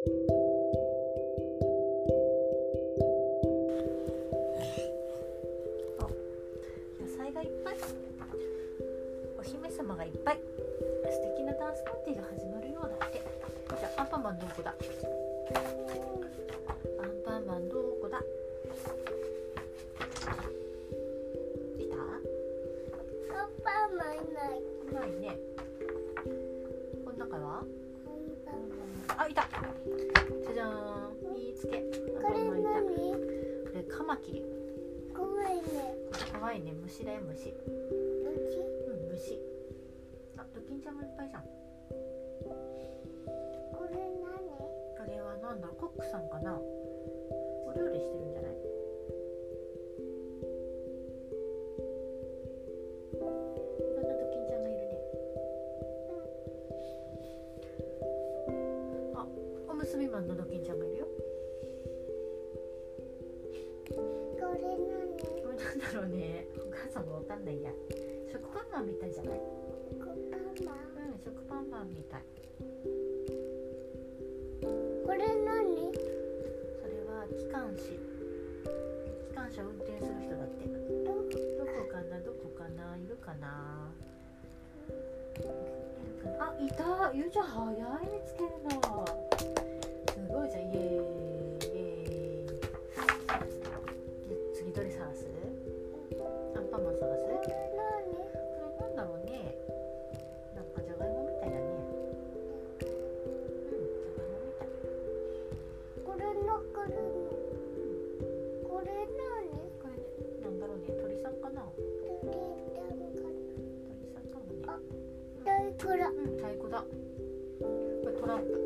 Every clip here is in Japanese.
野菜がいっぱい。お姫様がいっぱい。素敵なダンスパーティーが始まるようだって。じゃあアンパンマンどこだ？マキリ怖いねかわいいね。虫だよ虫。うちうん虫。あドキンちゃんもいっぱいじゃん。これ何？これはなんだ？ろうコックさんかな？お料理してるんじゃない？んないや食パンマンみたいじゃない？コパンマン。うん食パンマンみたい。これ何？それは機関士。機関車運転する人だって。どどこかな？どこかな？いるかな？いるかなあいた。ゆうちゃん。早い。見つけるのすごいじゃん。イエーイこ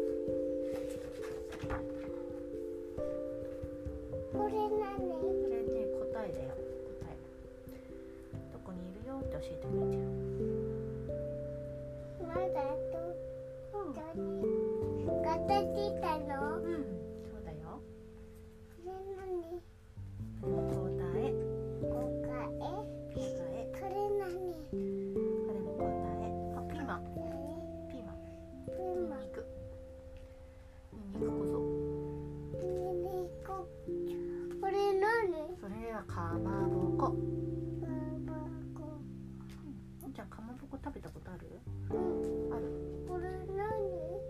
じゃあかまぼこ食べたことある？うんある。これ何？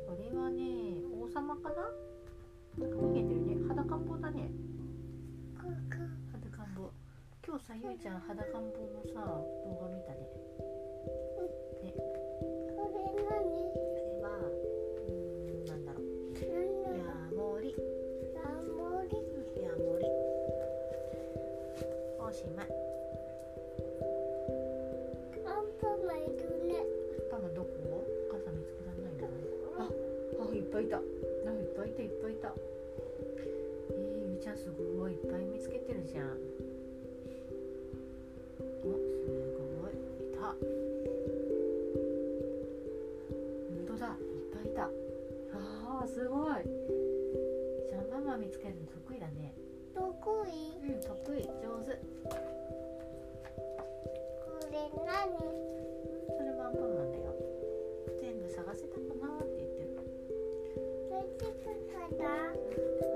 これはね王様かな？なんか逃げてるね。裸んぼだね。裸んぼ今日さゆいちゃん裸んぼのさ動画見たね。ね。これぱいいた。あいっぱいいたいっぱいいた。えー、ゆいちゃんすごい。いっぱい見つけてるじゃん。おすごい。いた。本当だ。いっぱいいた。あーすごい。じゃあママ見つけるの得意だね。どこいうん得意。上手。これ何？大丈夫か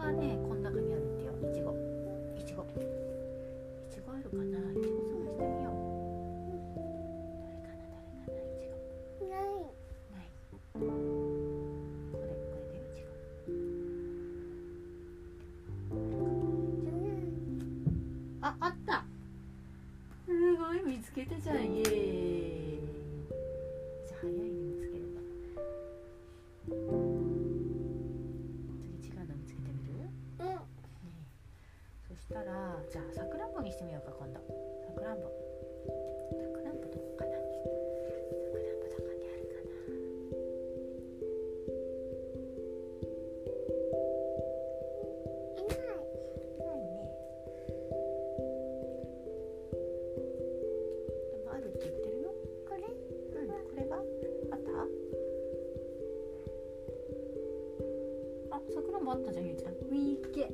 はねったじゃんゆうちゃん。ウィーケ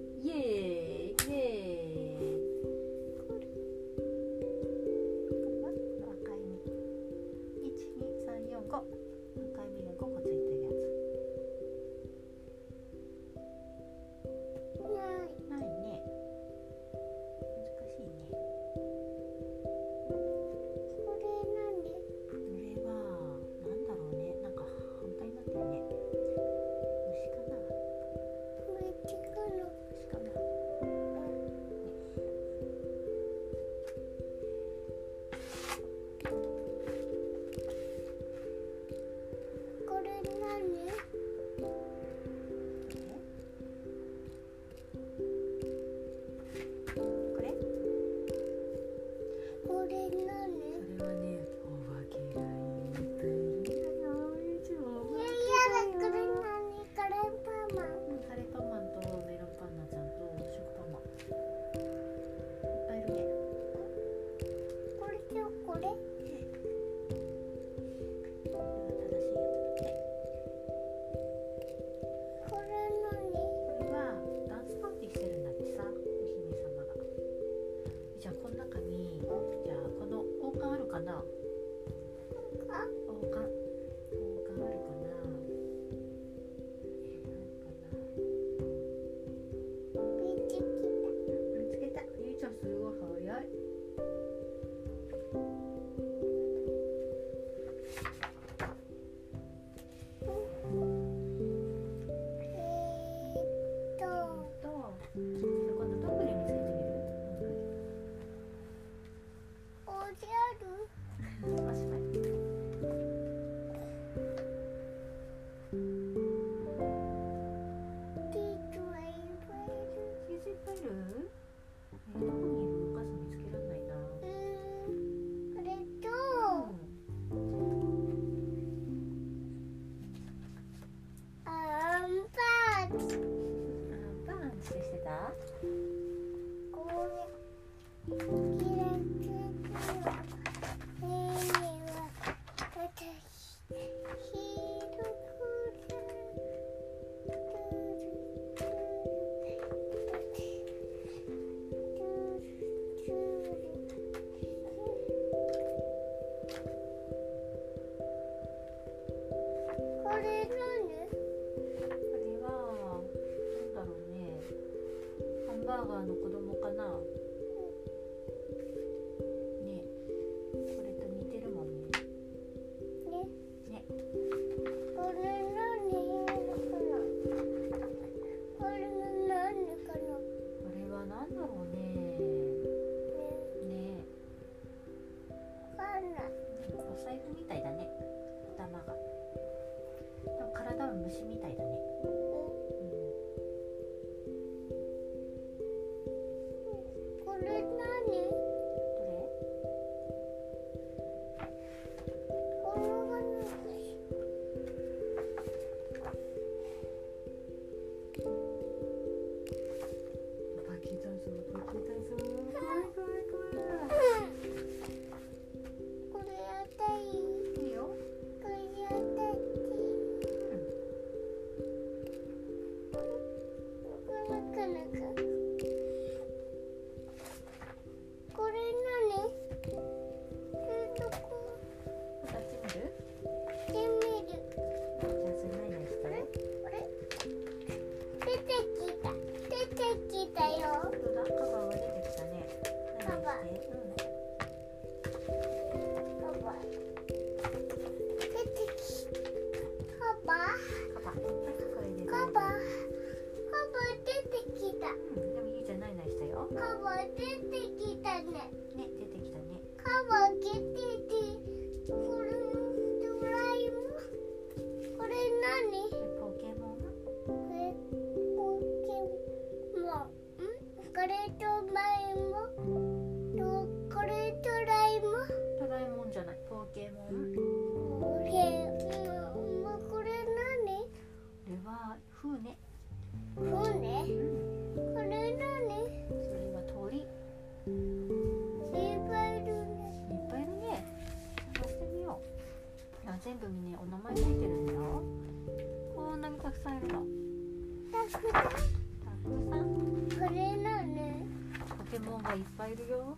がいっぱいいるよ。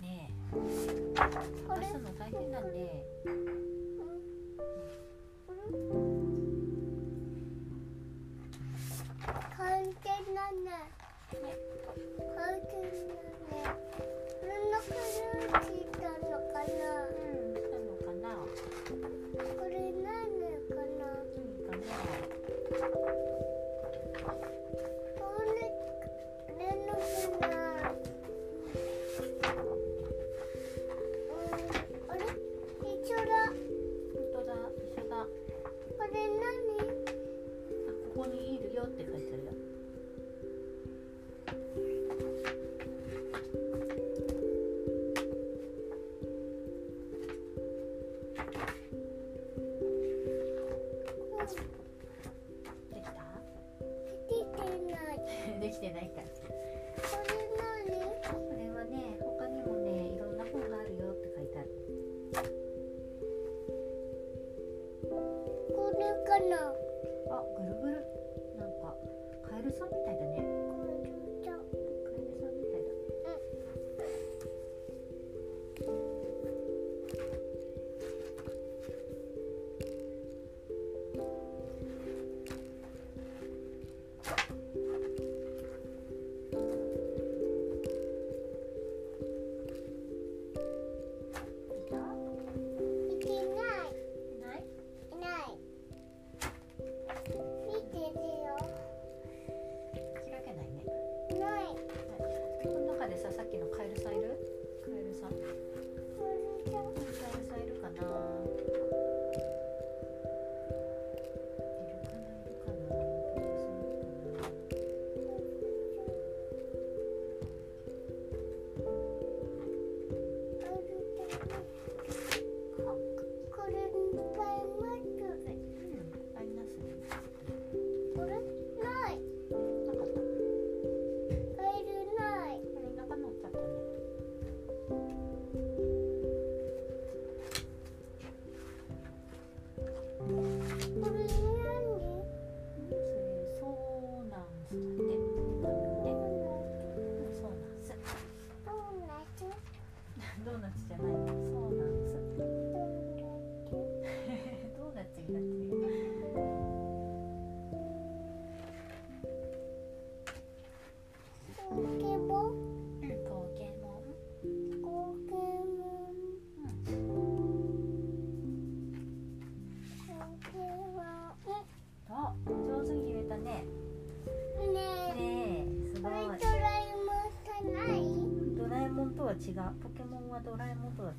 ねえ。出すの大変なだね。こにいるよって書いてあるよ。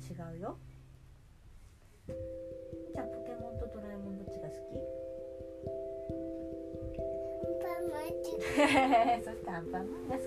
違うよ。じゃあポケモンとドラえもんどっちが好き？ア ンパンマンが好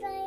children.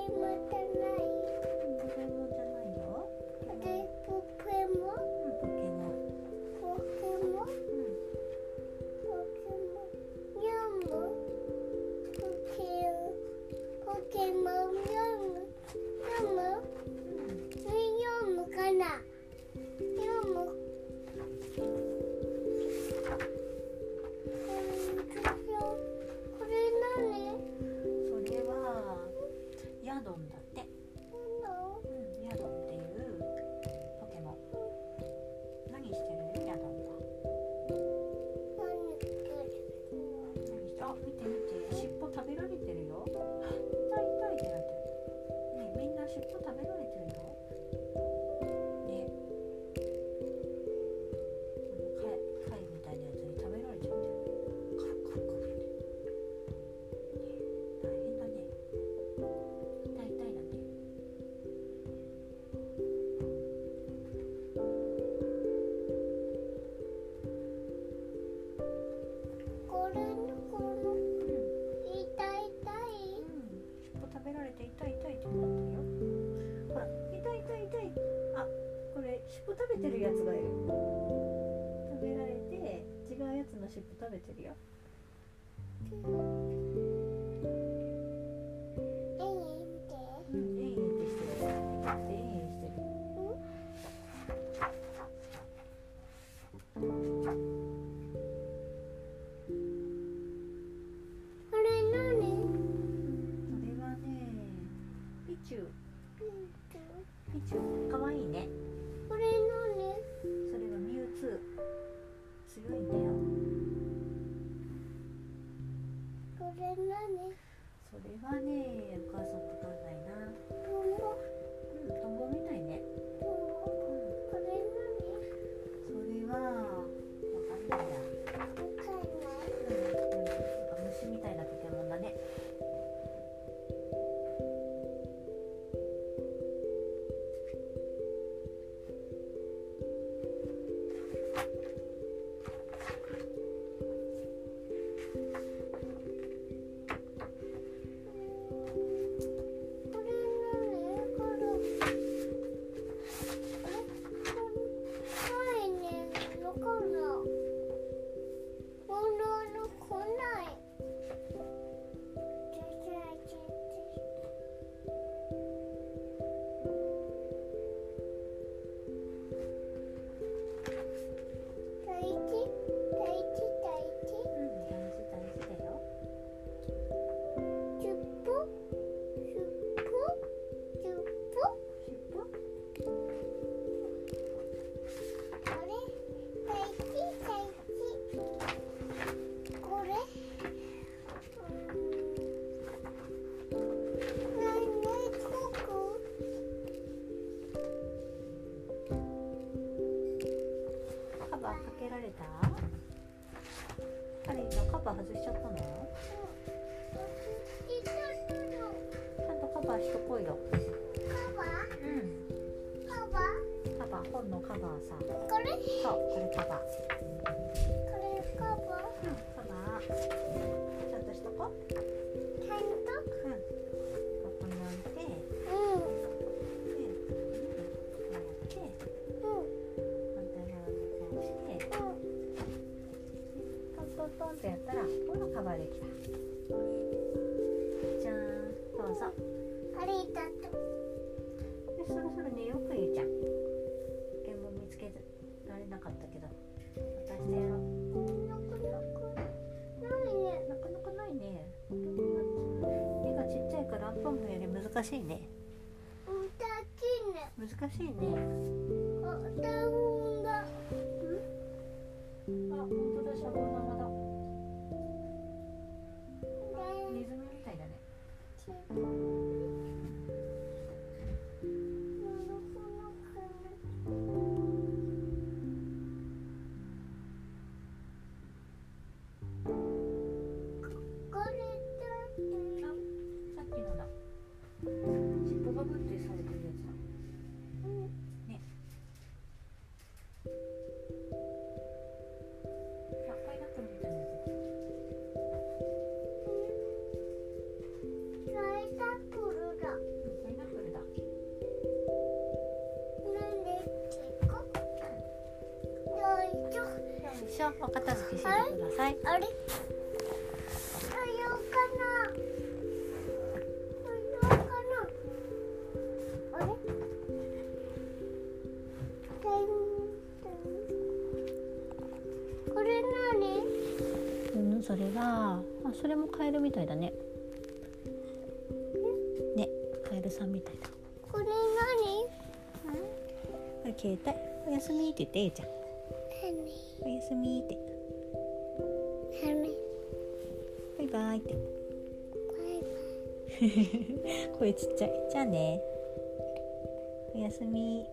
てるやつがいる。食べられて違うやつの尻尾食べてるよこれ何それはねお母さんわかんないな。トンボうんトンボみたいね。けられた？カレンちゃんカバー外しちゃったの？ちゃんとカバーしとこうよ。カバうん。カバカバー？本のカバーさこれ？そうこれカバー。これカバうんカバー。ちゃんとしとこ。うントントンってやったらほらカバーできた。じゃーんどうぞ。ありがとう。でそろそろ寝ようかゆうちゃん。原文見つけられなかったけど。渡してやろう。なくなくないね。なかなかないね。絵がちっちゃいからアンパンマンより難しいね。うんたちね。難しいね。あダウンだあ本当だシャボン玉だねお片付けしてください。あれ？さようかな。さようかな。あれ？てんてんこれ何うんそれはあそれもカエルみたいだね。ねカエルさんみたいだ。これこれ？携帯？おやすみって言ってえいちゃんやすみって。バイバイって。バイバイ。声ちっちゃい。じゃあね。おやすみ